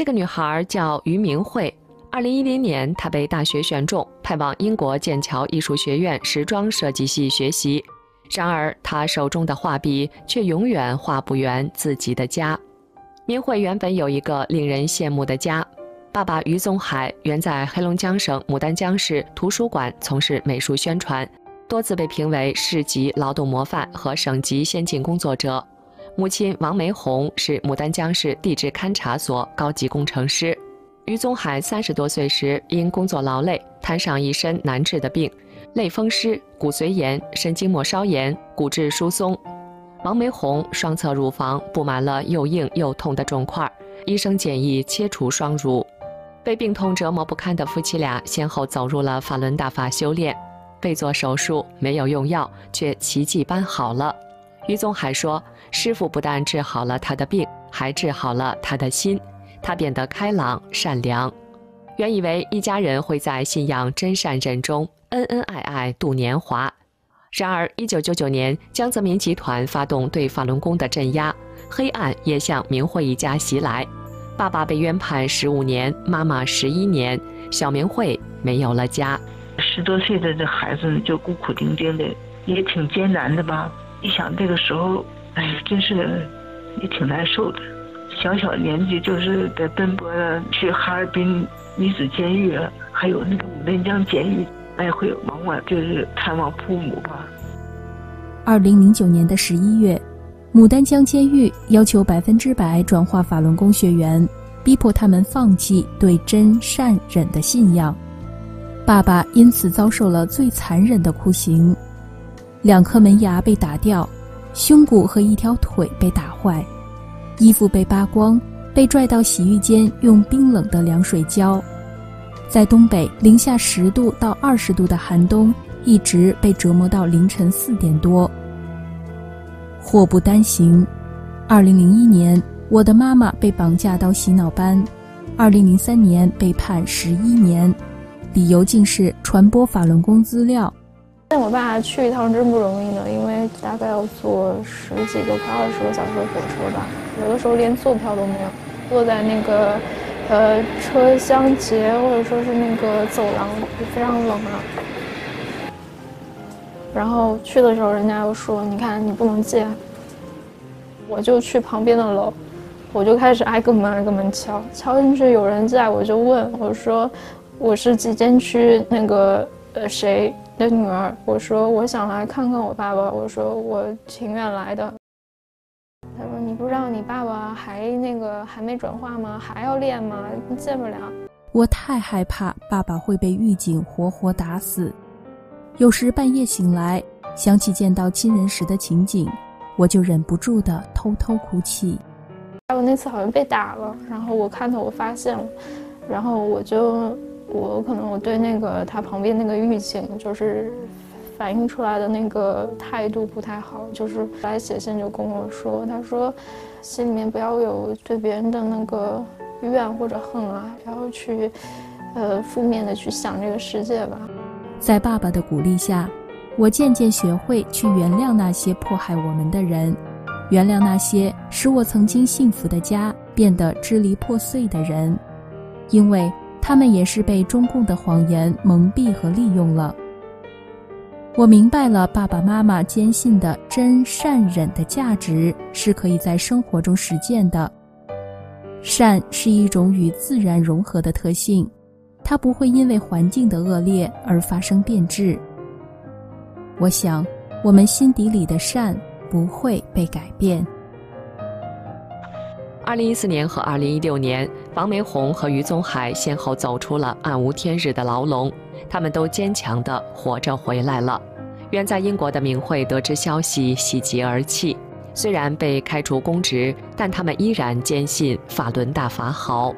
这个女孩叫于明慧。二零一零年，她被大学选中，派往英国剑桥艺术学院时装设计系学习。然而，她手中的画笔却永远画不圆自己的家。明慧原本有一个令人羡慕的家，爸爸于宗海原在黑龙江省牡丹江市图书馆从事美术宣传，多次被评为市级劳动模范和省级先进工作者。母亲王梅红是牡丹江市地质勘察所高级工程师。于宗海三十多岁时因工作劳累，摊上一身难治的病：类风湿、骨髓炎、神经末梢炎、骨质疏松。王梅红双侧乳房布满了又硬又痛的肿块，医生建议切除双乳。被病痛折磨不堪的夫妻俩先后走入了法轮大法修炼，被做手术没有用药，却奇迹般好了。于宗海说：“师傅不但治好了他的病，还治好了他的心，他变得开朗善良。原以为一家人会在信仰真善忍中恩恩爱爱度年华，然而1999年，江泽民集团发动对法轮功的镇压，黑暗也向明慧一家袭来。爸爸被冤判十五年，妈妈十一年，小明慧没有了家。十多岁的这孩子就孤苦伶仃的，也挺艰难的吧。”一想这个时候，哎，真是也挺难受的。小小年纪就是在奔波去哈尔滨女子监狱，还有那个牡丹江监狱来回往往就是探望父母吧。二零零九年的十一月，牡丹江监狱要求百分之百转化法轮功学员，逼迫他们放弃对真善忍的信仰。爸爸因此遭受了最残忍的酷刑。两颗门牙被打掉，胸骨和一条腿被打坏，衣服被扒光，被拽到洗浴间用冰冷的凉水浇，在东北零下十度到二十度的寒冬，一直被折磨到凌晨四点多。祸不单行，二零零一年，我的妈妈被绑架到洗脑班，二零零三年被判十一年，理由竟是传播法轮功资料。带我爸去一趟真不容易呢，因为大概要坐十几个快二十个小时的火车吧，有的时候连坐票都没有，坐在那个呃车厢节或者说是那个走廊，非常冷啊。然后去的时候，人家又说：“你看，你不能进。”我就去旁边的楼，我就开始挨个门挨个门敲，敲进去有人在，我就问我说：“我是几间区那个呃谁？”的女儿，我说我想来看看我爸爸，我说我情愿来的。他说你不知道你爸爸还那个还没转化吗？还要练吗？见不了。我太害怕爸爸会被狱警活活打死。有时半夜醒来，想起见到亲人时的情景，我就忍不住的偷偷哭泣。我那次好像被打了，然后我看到我发现了，然后我就。我可能我对那个他旁边那个狱警就是反映出来的那个态度不太好，就是来写信就跟我说，他说心里面不要有对别人的那个怨或者恨啊，不要去呃负面的去想这个世界吧。在爸爸的鼓励下，我渐渐学会去原谅那些迫害我们的人，原谅那些使我曾经幸福的家变得支离破碎的人，因为。他们也是被中共的谎言蒙蔽和利用了。我明白了，爸爸妈妈坚信的真善忍的价值是可以在生活中实践的。善是一种与自然融合的特性，它不会因为环境的恶劣而发生变质。我想，我们心底里的善不会被改变。二零一四年和二零一六年，王梅红和余宗海先后走出了暗无天日的牢笼，他们都坚强地活着回来了。远在英国的明慧得知消息，喜极而泣。虽然被开除公职，但他们依然坚信法轮大法好。